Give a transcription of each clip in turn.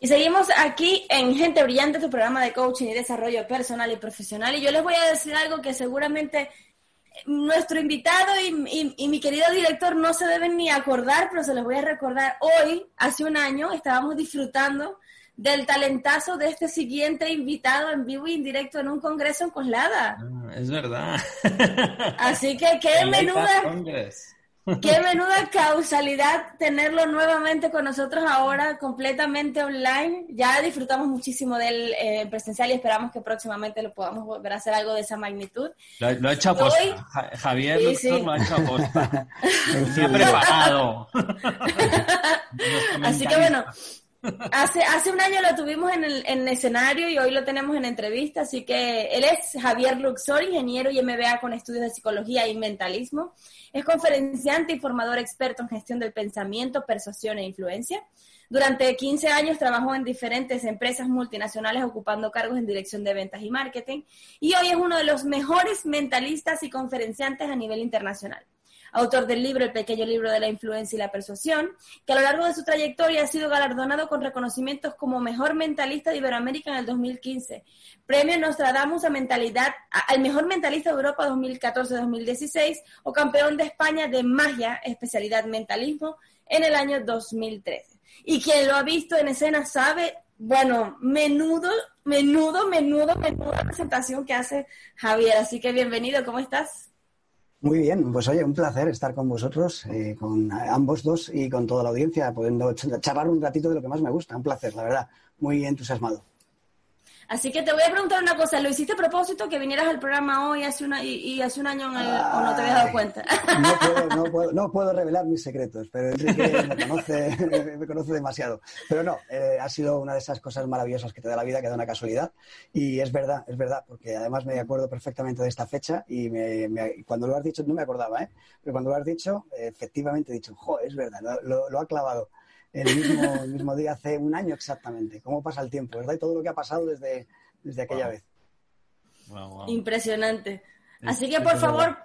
Y seguimos aquí en Gente Brillante, tu programa de coaching y desarrollo personal y profesional. Y yo les voy a decir algo que seguramente nuestro invitado y, y- y mi querido director no se deben ni acordar, pero se los voy a recordar. Hoy, hace un año, estábamos disfrutando del talentazo de este siguiente invitado en vivo y en directo en un congreso en Coslada. Ah, es verdad. Así que qué menuda, Congress. Qué menuda causalidad tenerlo nuevamente con nosotros ahora completamente online. Ya disfrutamos muchísimo del eh, presencial y esperamos que próximamente lo podamos volver a hacer algo de esa magnitud. Lo, lo ha hecho a posta. Hoy- Ja- Javier Sí, sí. lo ha hecho a posta. Se ha preparado. Así que bueno, hace, hace un año lo tuvimos en el, en escenario y hoy lo tenemos en entrevista. Así que él es Javier Luxor, ingeniero y MBA con estudios de psicología y mentalismo. Es conferenciante y formador experto en gestión del pensamiento, persuasión e influencia. Durante 15 años trabajó en diferentes empresas multinacionales ocupando cargos en dirección de ventas y marketing y hoy es uno de los mejores mentalistas y conferenciantes a nivel internacional. Autor del libro El pequeño libro de la influencia y la persuasión, que a lo largo de su trayectoria ha sido galardonado con reconocimientos como mejor mentalista de Iberoamérica en el 2015, premio Nostradamus a mentalidad, al mejor mentalista de Europa 2014-2016 o campeón de España de magia, especialidad mentalismo, en el año 2013. Y quien lo ha visto en escena sabe, bueno, menudo, menudo, menudo, menuda presentación que hace Javier. Así que bienvenido, ¿cómo estás? Muy bien, pues oye, un placer estar con vosotros, eh, con ambos dos y con toda la audiencia, pudiendo ch- charlar un ratito de lo que más me gusta. Un placer, la verdad. Muy entusiasmado. Así que te voy a preguntar una cosa. ¿Lo hiciste a propósito que vinieras al programa hoy hace una, y, y hace un año el- o no te habías dado cuenta? No puedo, no puedo, no puedo revelar mis secretos, pero Enrique me conoce, me conoce demasiado. Pero no, eh, ha sido una de esas cosas maravillosas que te da la vida, que da una casualidad. Y es verdad, es verdad, porque además me acuerdo perfectamente de esta fecha y me- me- cuando lo has dicho, no me acordaba, ¿eh? pero cuando lo has dicho, efectivamente he dicho, jo, es verdad, lo- lo ha clavado. El mismo, el mismo día, hace un año exactamente. ¿Cómo pasa el tiempo, verdad? Y todo lo que ha pasado desde, desde aquella Wow. vez. Wow, wow. Impresionante. Es- Así que, por favor,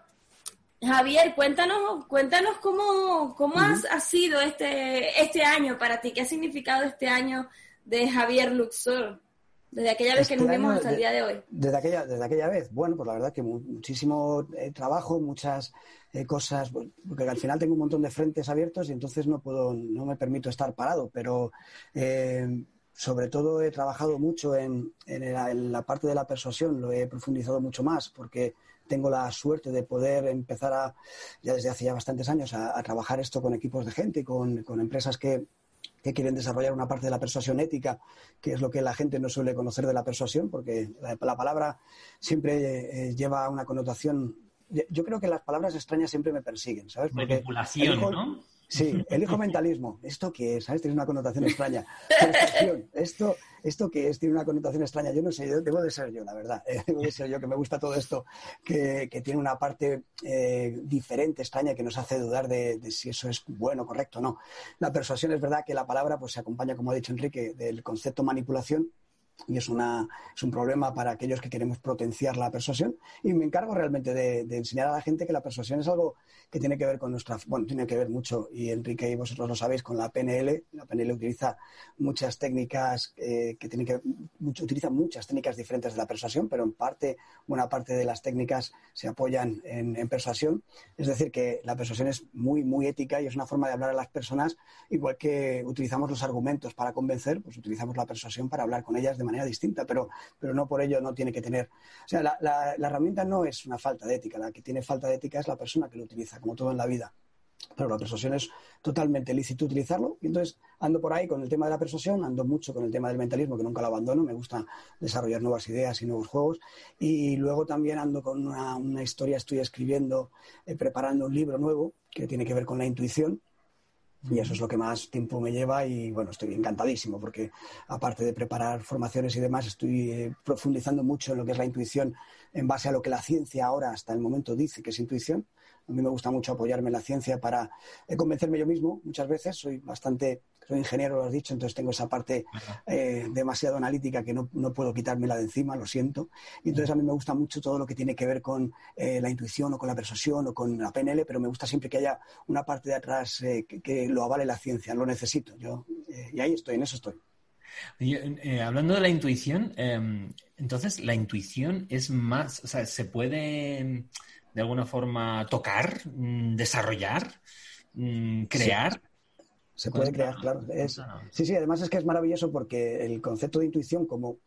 Javier, cuéntanos, cuéntanos cómo, cómo has- ha sido este, este año para ti. ¿Qué ha significado este año de Javier Luxor? Desde aquella vez que Este nos vimos año, hasta el día de hoy. Desde aquella, desde aquella vez, bueno, pues la verdad que mu- muchísimo eh, trabajo, muchas eh, cosas, porque al final tengo un montón de frentes abiertos y entonces no puedo, no me permito estar parado, pero eh, sobre todo he trabajado mucho en, en la, en la parte de la persuasión, lo he profundizado mucho más porque tengo la suerte de poder empezar a, ya desde hace ya bastantes años, a, a trabajar esto con equipos de gente, con, con empresas que, que quieren desarrollar una parte de la persuasión ética, que es lo que la gente no suele conocer de la persuasión, porque la, la palabra siempre eh, lleva una connotación. Yo- creo que las palabras extrañas siempre me persiguen, ¿sabes? Porque Manipulación, ¿no? Sí, elijo mentalismo. ¿Esto qué es? ¿Sabes? Tiene una connotación extraña. ¿Esto, ¿Esto qué es? Tiene una connotación extraña. Yo no sé, debo de ser yo, la verdad. Eh, debo de ser yo, que me gusta todo esto, que, que tiene una parte eh, diferente, extraña, que nos hace dudar de, de si eso es bueno, correcto o no. La persuasión es verdad que la palabra pues, se acompaña, como ha dicho Enrique, del concepto manipulación y es, una, es un problema para aquellos que queremos potenciar la persuasión. Y me encargo realmente de, de enseñar a la gente que la persuasión es algo que tiene que ver con nuestra, bueno, tiene que ver mucho, y Enrique y vosotros lo sabéis, con la PNL. La PNL utiliza muchas técnicas eh, que tienen que mucho, utiliza muchas técnicas diferentes de la persuasión, pero en parte, buena parte de las técnicas se apoyan en, en persuasión. Es decir, que la persuasión es muy, muy ética y es una forma de hablar a las personas, igual que utilizamos los argumentos para convencer, pues utilizamos la persuasión para hablar con ellas de manera distinta, pero, pero no por ello no tiene que tener. O sea, la, la- la herramienta no es una falta de ética, la que tiene falta de ética es la persona que lo utiliza, como todo en la vida. pero la persuasión es totalmente lícito utilizarlo. Y entonces ando por ahí con el tema de la persuasión, ando mucho con el tema del mentalismo, que nunca lo abandono, me gusta desarrollar nuevas ideas y nuevos juegos. Y luego también ando con una, una historia, estoy escribiendo, eh, preparando un libro nuevo que tiene que ver con la intuición. Y eso es lo que más tiempo me lleva y bueno, estoy encantadísimo porque aparte de preparar formaciones y demás, estoy eh, profundizando mucho en lo que es la intuición en base a lo que la ciencia ahora hasta el momento dice que es intuición a mí me gusta mucho apoyarme en la ciencia para eh, convencerme yo mismo. Muchas veces soy bastante, soy ingeniero, lo has dicho, entonces tengo esa parte eh, demasiado analítica que no, no, puedo quitármela de encima, lo siento. Y entonces a mí me gusta mucho todo lo que tiene que ver con eh, la intuición o con la persuasión o con la PNL, pero me gusta siempre que haya una parte de atrás que, que, lo avale la ciencia, lo necesito. Yo, y ahí estoy, en eso estoy. Eh, hablando de la intuición, eh, entonces la intuición es más, o sea, se puede de alguna forma tocar, mm, desarrollar, mm, crear. Se puede crear, claro. sí, sí, además es que es maravilloso porque el concepto de intuición como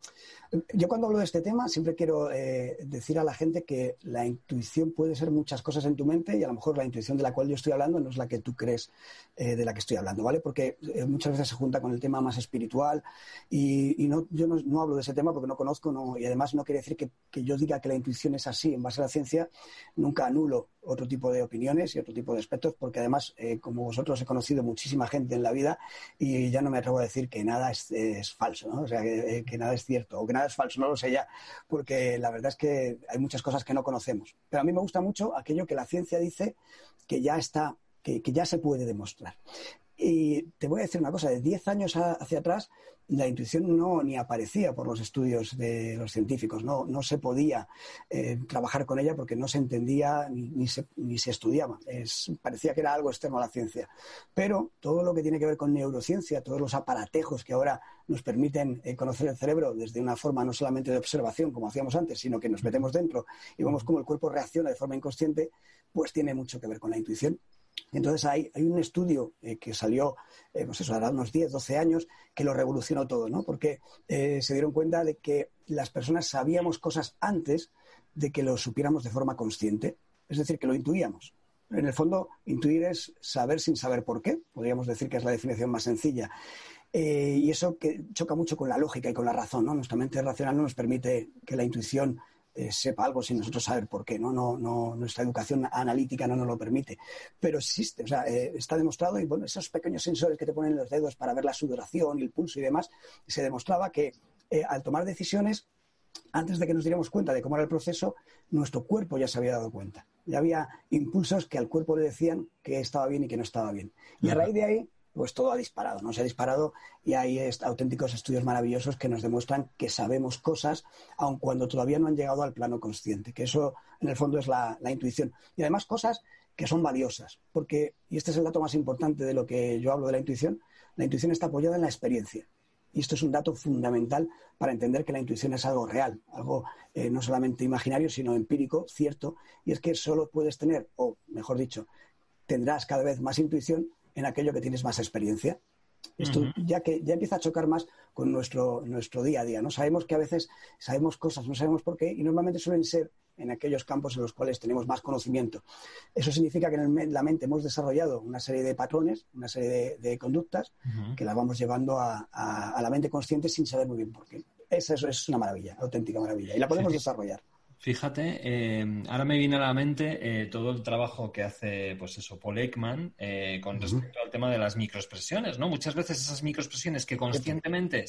yo cuando hablo de este tema siempre quiero eh, decir a la gente que la intuición puede ser muchas cosas en tu mente y a lo mejor la intuición de la cual yo estoy hablando no es la que tú crees eh, de la que estoy hablando, ¿vale? Porque eh, muchas veces se junta con el tema más espiritual y, y no, yo no, no, hablo de ese tema porque no conozco no, y además no quiere decir que, que, yo diga que la intuición es así en base a la ciencia, nunca anulo otro tipo de opiniones y otro tipo de aspectos porque además, eh, como vosotros he conocido muchísima gente en la vida y ya no me atrevo a decir que nada es, es falso, ¿no? O sea, que, que nada es cierto o que nada es falso, no lo sé ya, porque la verdad es que hay muchas cosas que no conocemos. Pero a mí me gusta mucho aquello que la ciencia dice que ya está, que, que ya se puede demostrar. Y te voy a decir una cosa, de 10 años hacia atrás la intuición no ni aparecía por los estudios de los científicos, no, no se podía eh, trabajar con ella porque no se entendía ni, ni, se, ni se, estudiaba. Es, parecía que era algo externo a la ciencia. Pero todo lo que tiene que ver con neurociencia, todos los aparatejos que ahora nos permiten eh, conocer el cerebro desde una forma no solamente de observación, como hacíamos antes, sino que nos metemos dentro y vemos cómo el cuerpo reacciona de forma inconsciente, pues tiene mucho que ver con la intuición. Entonces hay, un estudio eh, que salió, eh, pues eso, hará unos 10, 12 años, que lo revolucionó todo, ¿no? Porque eh, se dieron cuenta de que las personas sabíamos cosas antes de que lo supiéramos de forma consciente, es decir, que lo intuíamos. En el fondo, intuir es saber sin saber por qué, podríamos decir que es la definición más sencilla. Y eso que choca mucho con la lógica y con la razón, ¿no? Nuestra mente racional no nos permite que la intuición eh, sepa algo sin nosotros saber por qué. ¿no? No, no, nuestra educación analítica no nos lo permite. Pero existe, o sea, eh, está demostrado, y bueno, esos pequeños sensores que te ponen en los dedos para ver la sudoración y el pulso y demás, se demostraba que eh, al tomar decisiones, antes de que nos diéramos cuenta de cómo era el proceso, nuestro cuerpo ya se había dado cuenta. Ya había impulsos que al cuerpo le decían que estaba bien y que no estaba bien. Y a raíz de ahí pues todo ha disparado, ¿no? Se ha disparado y hay auténticos estudios maravillosos que nos demuestran que sabemos cosas, aun cuando todavía no han llegado al plano consciente, que eso en el fondo es la, intuición. Y además cosas que son valiosas, porque, y este es el dato más importante de lo que yo hablo de la intuición, la intuición está apoyada en la experiencia. Y esto es un dato fundamental para entender que la intuición es algo real, algo eh, no solamente imaginario, sino empírico, cierto, y es que solo puedes tener, o mejor dicho, tendrás cada vez más intuición en aquello que tienes más experiencia. Esto uh -huh. ya que ya empieza a chocar más con nuestro, nuestro día a día. ¿no? Sabemos que a veces sabemos cosas, no sabemos por qué, y normalmente suelen ser en aquellos campos en los cuales tenemos más conocimiento. Eso significa que en la mente hemos desarrollado una serie de patrones, una serie de, de conductas uh -huh. que las vamos llevando a, a, a, la mente consciente sin saber muy bien por qué. Eso es una maravilla, auténtica maravilla, y la podemos sí. desarrollar. Fíjate, eh, ahora me viene a la mente eh, todo el trabajo que hace, pues eso, Paul Ekman eh, con respecto uh -huh. al tema de las microexpresiones, ¿no? Muchas veces esas microexpresiones que conscientemente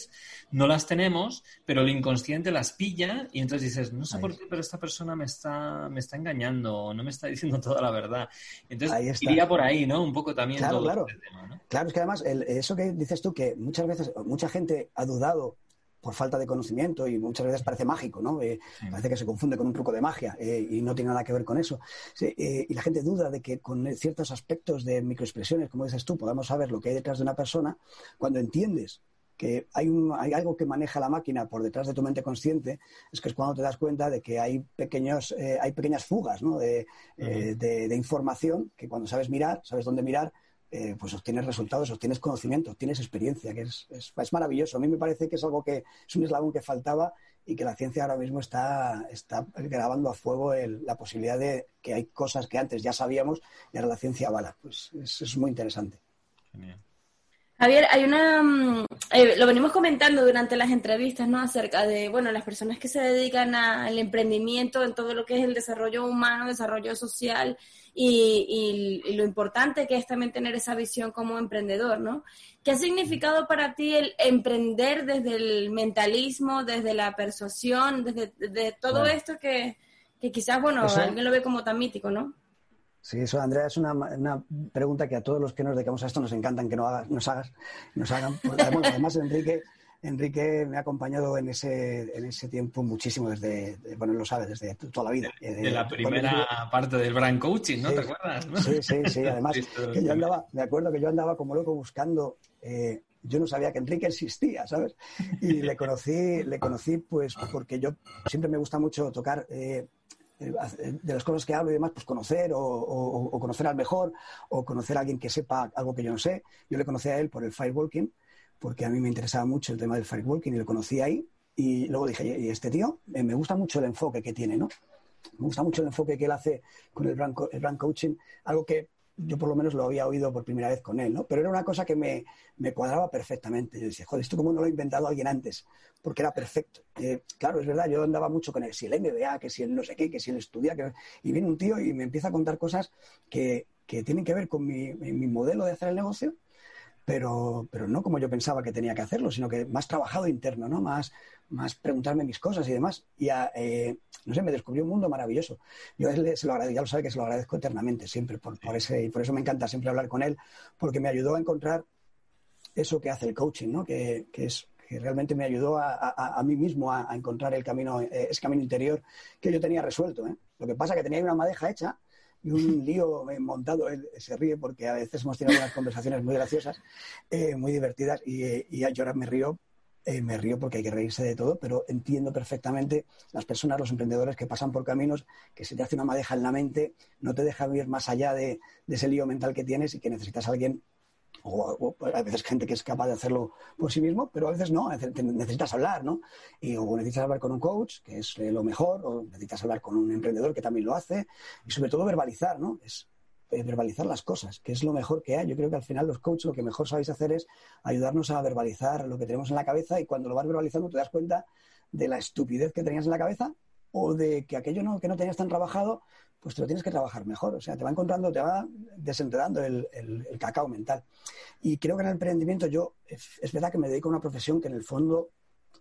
no las tenemos, pero el inconsciente las pilla y entonces dices, no sé Ahí. por qué, pero esta persona me está, me está engañando, no me está diciendo toda la verdad. Entonces iría por ahí, ¿no? Un poco también claro, todo claro. este tema, ¿no? Claro, es que además el, eso que dices tú, que muchas veces, mucha gente ha dudado por falta de conocimiento y muchas veces parece mágico, ¿no? Eh, sí. Parece que se confunde con un truco de magia eh, y no tiene nada que ver con eso. Sí, eh, y la gente duda de que con ciertos aspectos de microexpresiones, como dices tú, podamos saber lo que hay detrás de una persona, cuando entiendes que hay, un, hay algo que maneja la máquina por detrás de tu mente consciente, es que es cuando te das cuenta de que hay, pequeños, hay pequeñas fugas ¿no? de, uh -huh. de, de información que cuando sabes mirar, sabes dónde mirar, eh, pues obtienes resultados, obtienes conocimiento, obtienes experiencia, que es, es, es, maravilloso. A mí me parece que es algo que es un eslabón que faltaba y que la ciencia ahora mismo está, está grabando a fuego el, la posibilidad de que hay cosas que antes ya sabíamos y ahora la ciencia avala. Pues es, es muy interesante. Genial. Javier, hay una, mm, eh, lo venimos comentando durante las entrevistas, ¿no? Acerca de, bueno, las personas que se dedican al emprendimiento en todo lo que es el desarrollo humano, desarrollo social y, y, y, lo importante que es también tener esa visión como emprendedor, ¿no? ¿Qué ha significado para ti el emprender desde el mentalismo, desde la persuasión, desde, desde todo bueno. esto que, que quizás, bueno, Eso... alguien lo ve como tan mítico, ¿no? Sí, eso, Andrea, es una, una, pregunta que a todos los que nos dedicamos a esto nos encantan que nos hagas, nos, hagas, nos hagan. Además, Enrique, Enrique me ha acompañado en ese, en ese tiempo muchísimo, desde, bueno, lo sabe, desde toda la vida. De, de la primera parte del brand coaching, ¿no? Sí, ¿Te acuerdas? ¿no? Sí, sí, sí. Además, que yo andaba, me acuerdo que yo andaba como loco buscando. Eh, yo no sabía que Enrique existía, ¿sabes? Y le conocí, le conocí pues porque yo siempre me gusta mucho tocar eh, de las cosas que hablo y demás, pues conocer o, conocer al mejor o conocer a alguien que sepa algo que yo no sé. Yo le conocí a él por el firewalking, porque a mí me interesaba mucho el tema del firewalking y lo conocí ahí. Y luego dije, y este tío, eh, me gusta mucho el enfoque que tiene, ¿no? Me gusta mucho el enfoque que él hace con el brand, el brand coaching, algo que yo por lo menos lo había oído por primera vez con él, ¿no? Pero era una cosa que me, me cuadraba perfectamente. Yo decía, joder, ¿esto cómo no lo ha inventado alguien antes? Porque era perfecto. Eh, claro, es verdad, yo andaba mucho con él, si el MBA, que si el no sé qué, que si el estudia, que... y viene un tío y me empieza a contar cosas que, que tienen que ver con mi, mi, modelo de hacer el negocio, pero, pero no como yo pensaba que tenía que hacerlo, sino que más trabajado interno, ¿no? Más, más preguntarme mis cosas y demás. Y a, eh, no sé, me descubrió un mundo maravilloso. Yo se lo agradezco, ya lo sabe que se lo agradezco eternamente siempre, por, por, ese, y por eso me encanta siempre hablar con él, porque me ayudó a encontrar eso que hace el coaching, ¿no? Que, que es que realmente me ayudó a, a, mí mismo a, a, encontrar el camino, eh, ese camino interior que yo tenía resuelto. ¿eh? Lo que pasa es que tenía una madeja hecha un lío montado. Él se ríe porque a veces hemos tenido unas conversaciones muy graciosas, eh, muy divertidas, y, y, yo ahora me río. Eh, me río porque hay que reírse de todo, pero entiendo perfectamente las personas, los emprendedores que pasan por caminos que se te hace una madeja en la mente, no te deja ir más allá de, de ese lío mental que tienes y que necesitas a alguien o, a veces gente que es capaz de hacerlo por sí mismo, pero a veces no, necesitas hablar, ¿no? Y, o necesitas hablar con un coach, que es lo mejor, o necesitas hablar con un emprendedor que también lo hace, y sobre todo verbalizar, ¿no? Es eh, verbalizar las cosas, que es lo mejor que hay. Yo creo que al final los coaches lo que mejor sabéis hacer es ayudarnos a verbalizar lo que tenemos en la cabeza y cuando lo vas verbalizando te das cuenta de la estupidez que tenías en la cabeza o de que aquello no, que no tenías tan trabajado, pues te lo tienes que trabajar mejor. O sea, te va encontrando, te va desenredando el, el, cacao mental. Y creo que en el emprendimiento yo, es, verdad que me dedico a una profesión que en el fondo,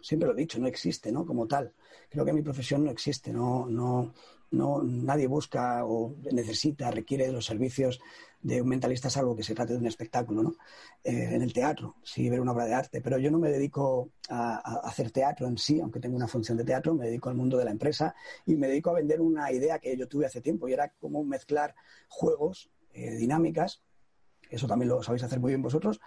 siempre lo he dicho, no existe, ¿no? Como tal. Creo que mi profesión no existe, no, no, no, nadie busca o necesita, requiere los servicios de un mentalista salvo que se trate de un espectáculo, ¿no? Eh, en el teatro, sí, ver una obra de arte, pero yo no me dedico a, hacer teatro en sí, aunque tengo una función de teatro, me dedico al mundo de la empresa y me dedico a vender una idea que yo tuve hace tiempo y era como mezclar juegos, eh, dinámicas, eso también lo sabéis hacer muy bien vosotros,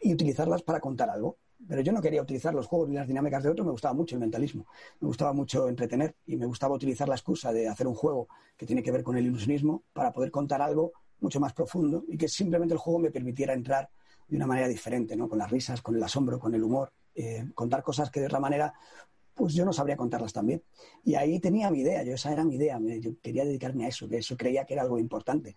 y utilizarlas para contar algo. Pero yo no quería utilizar los juegos ni las dinámicas de otro, me gustaba mucho el mentalismo, me gustaba mucho entretener y me gustaba utilizar la excusa de hacer un juego que tiene que ver con el ilusionismo para poder contar algo mucho más profundo y que simplemente el juego me permitiera entrar de una manera diferente, ¿no? Con las risas, con el asombro, con el humor, eh, contar cosas que de otra manera pues yo no sabría contarlas también. Y ahí tenía mi idea, yo esa era mi idea, yo quería dedicarme a eso, que eso creía que era algo importante.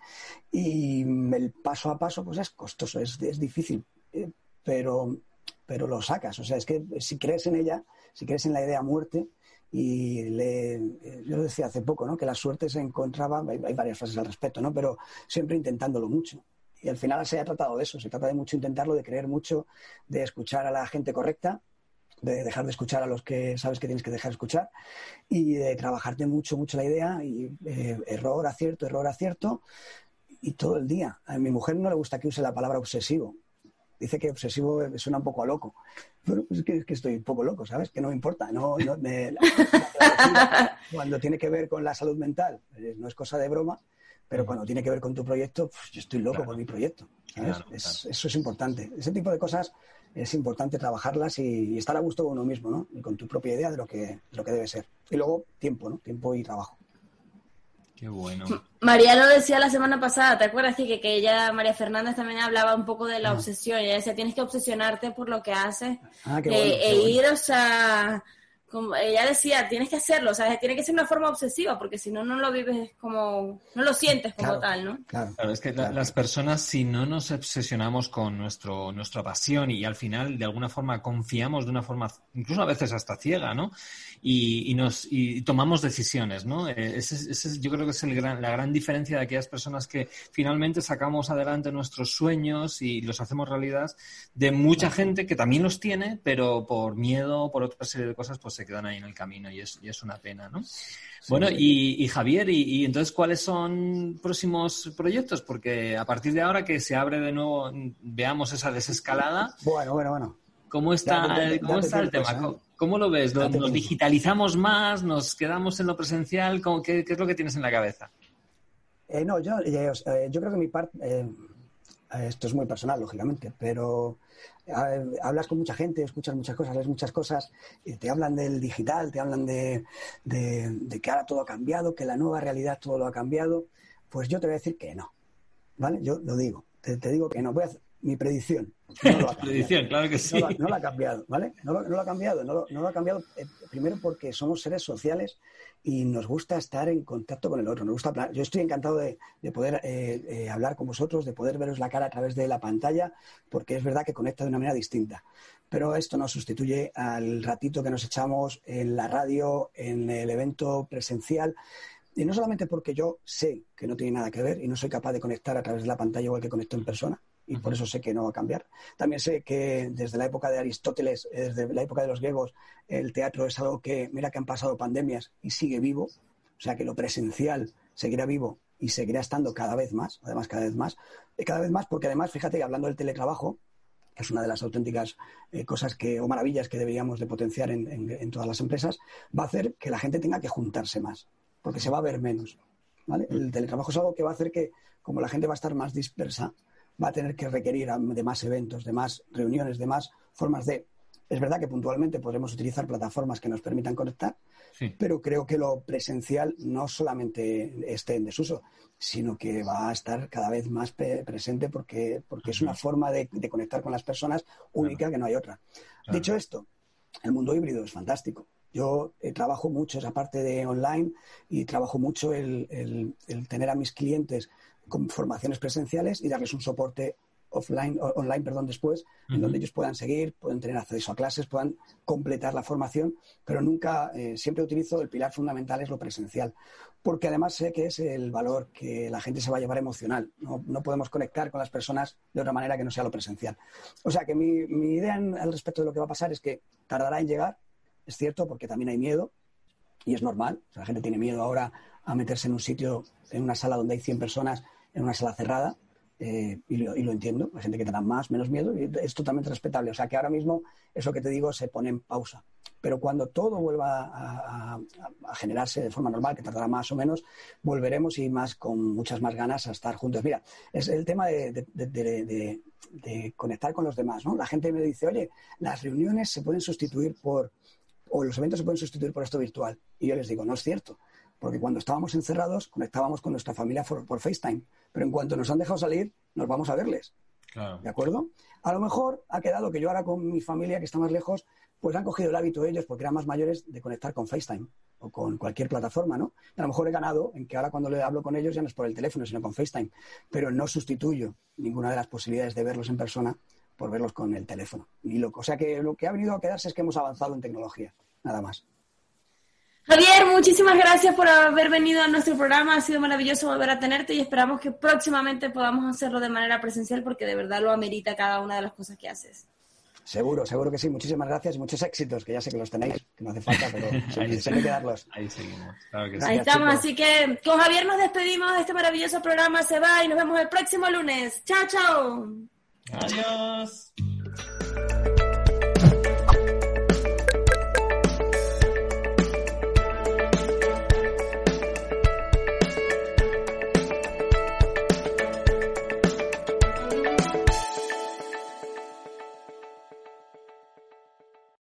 Y el paso a paso pues es costoso, es, es difícil, eh, pero, pero lo sacas, o sea, es que si crees en ella, si crees en la idea muerte, y le, yo decía hace poco, ¿no? Que la suerte se encontraba, hay, hay, varias frases al respecto, ¿no? Pero siempre intentándolo mucho. Y al final se ha tratado de eso, se trata de mucho intentarlo, de creer mucho, de escuchar a la gente correcta, de dejar de escuchar a los que sabes que tienes que dejar de escuchar y de trabajarte mucho, mucho la idea y eh, error, acierto, error, acierto y todo el día. A mi mujer no le gusta que use la palabra obsesivo, dice que obsesivo suena un poco a loco. Pero es que, es que estoy un poco loco, ¿sabes? Que no me importa. No, no me, la, la, cuando tiene que ver con la salud mental, eh, no es cosa de broma, pero cuando tiene que ver con tu proyecto, pues yo estoy loco claro. por mi proyecto. ¿sabes? Claro, es, claro. Eso es importante. Ese tipo de cosas es importante trabajarlas y, y, estar a gusto con uno mismo, ¿no? Y con tu propia idea de lo que, de lo que debe ser. Y luego, tiempo, ¿no? Tiempo y trabajo. Qué bueno. María lo decía la semana pasada, ¿te acuerdas? Que, que ella, María Fernández, también hablaba un poco de la obsesión. Ella decía, tienes que obsesionarte por lo que haces Ah, qué eh, bueno, e qué bueno. ir, o sea, como ella decía, tienes que hacerlo, o sea, tiene que ser una forma obsesiva, porque si no, no lo vives como, no lo sientes como Claro, tal, ¿no? Claro. Claro, es que la- las personas, si no nos obsesionamos con nuestro, nuestra pasión y al final de alguna forma confiamos de una forma, incluso a veces hasta ciega, ¿no? Y, y nos y tomamos decisiones, ¿no? Eh, Ese, es- ese es- yo creo que es el gran- la gran diferencia de aquellas personas que finalmente sacamos adelante nuestros sueños y los hacemos realidad de mucha gente que también los tiene, pero por miedo, por otra serie de cosas, pues se quedan ahí en el camino y es, y es una pena, ¿no? Bueno, y, y Javier, y, y entonces cuáles son próximos proyectos? Porque a partir de ahora que se abre de nuevo, veamos esa desescalada, Bueno, bueno, bueno. ¿cómo está, Date- ¿cómo está el tema? ¿eh? ¿Cómo, lo ves? ¿Lo- Date ¿Nos digitalizamos más? ¿Nos quedamos en lo presencial? ¿Cómo- qué, qué es lo que tienes en la cabeza? Eh, no, yo, eh, yo creo que mi parte, eh, esto es muy personal, lógicamente, pero eh, hablas con mucha gente, escuchas muchas cosas, lees muchas cosas, y te hablan del digital, te hablan de, que ahora todo ha cambiado, que la nueva realidad todo lo ha cambiado. Pues yo te voy a decir que no, ¿vale? Yo lo digo, te, te digo que no. Voy a mi predicción. No lo ha cambiado. Predicción, claro que sí. No lo, no lo ha cambiado, ¿vale? No lo, no lo ha cambiado, no lo, no lo ha cambiado eh, primero porque somos seres sociales y nos gusta estar en contacto con el otro. Nos gusta hablar. Yo estoy encantado de, de poder eh, eh, hablar con vosotros, de poder veros la cara a través de la pantalla, porque es verdad que conecta de una manera distinta. Pero esto no sustituye al ratito que nos echamos en la radio, en el evento presencial. Y no solamente porque yo sé que no tiene nada que ver y no soy capaz de conectar a través de la pantalla igual que conecto en persona, y por eso sé que no va a cambiar. También sé que desde la época de Aristóteles, eh, desde la época de los griegos, el teatro es algo que, mira que han pasado pandemias y sigue vivo, o sea que lo presencial seguirá vivo y seguirá estando cada vez más, además cada vez más, y cada vez más porque además, fíjate, hablando del teletrabajo, que es una de las auténticas eh, cosas que, o maravillas que deberíamos de potenciar en, en- en todas las empresas, va a hacer que la gente tenga que juntarse más, porque se va a ver menos. ¿vale? El teletrabajo es algo que va a hacer que, como la gente va a estar más dispersa, va a tener que requerir de más eventos, de más reuniones, de más formas de... Es verdad que puntualmente podremos utilizar plataformas que nos permitan conectar, Sí. pero creo que lo presencial no solamente esté en desuso, sino que va a estar cada vez más presente porque, porque es una forma de, de conectar con las personas única que no hay otra. Claro. Dicho esto, el mundo híbrido es fantástico. Yo eh, trabajo mucho esa parte de online y trabajo mucho el, el- el tener a mis clientes con formaciones presenciales y darles un soporte offline, online perdón, después, en donde ellos puedan seguir, pueden tener acceso a clases, puedan completar la formación, pero nunca, eh, siempre utilizo el pilar fundamental es lo presencial, porque además sé que es el valor que la gente se va a llevar emocional. No, no podemos conectar con las personas de otra manera que no sea lo presencial. O sea que mi, mi idea en- al respecto de lo que va a pasar es que tardará en llegar, es cierto, porque también hay miedo, y es normal. O sea, la gente tiene miedo ahora a meterse en un sitio, en una sala donde hay 100 personas, en una sala cerrada, eh, y, lo, entiendo. Hay gente que tendrá más, menos miedo, y es totalmente respetable. O sea, que ahora mismo, eso que te digo, se pone en pausa. Pero cuando todo vuelva a, generarse de forma normal, que tardará más o menos, volveremos y más con muchas más ganas a estar juntos. Mira, es el tema de- de conectar con los demás, ¿no? La gente me dice, oye, las reuniones se pueden sustituir por, o los eventos se pueden sustituir por esto virtual. Y yo les digo, no es cierto, porque cuando estábamos encerrados conectábamos con nuestra familia por, por FaceTime, pero en cuanto nos han dejado salir, nos vamos a verles, Claro. ¿de acuerdo? A lo mejor ha quedado que yo ahora con mi familia que está más lejos, pues han cogido el hábito ellos, porque eran más mayores, de conectar con FaceTime o con cualquier plataforma, ¿no? Y a lo mejor he ganado en que ahora cuando le hablo con ellos ya no es por el teléfono, sino con FaceTime, pero no sustituyo ninguna de las posibilidades de verlos en persona por verlos con el teléfono. Ni loco. O sea que lo que ha venido a quedarse es que hemos avanzado en tecnología, nada más. Javier, muchísimas gracias por haber venido a nuestro programa. Ha sido maravilloso volver a tenerte y esperamos que próximamente podamos hacerlo de manera presencial porque de verdad lo amerita cada una de las cosas que haces. Seguro, seguro que sí. Muchísimas gracias y muchos éxitos, que ya sé que los tenéis, que no hace falta, pero Ahí se, hay que darlos. Ahí seguimos. Claro que sí. Gracias, Ahí estamos, chicos. así que con Javier nos despedimos de este maravilloso programa. Se va y nos vemos el próximo lunes. Chao, chao. Adiós.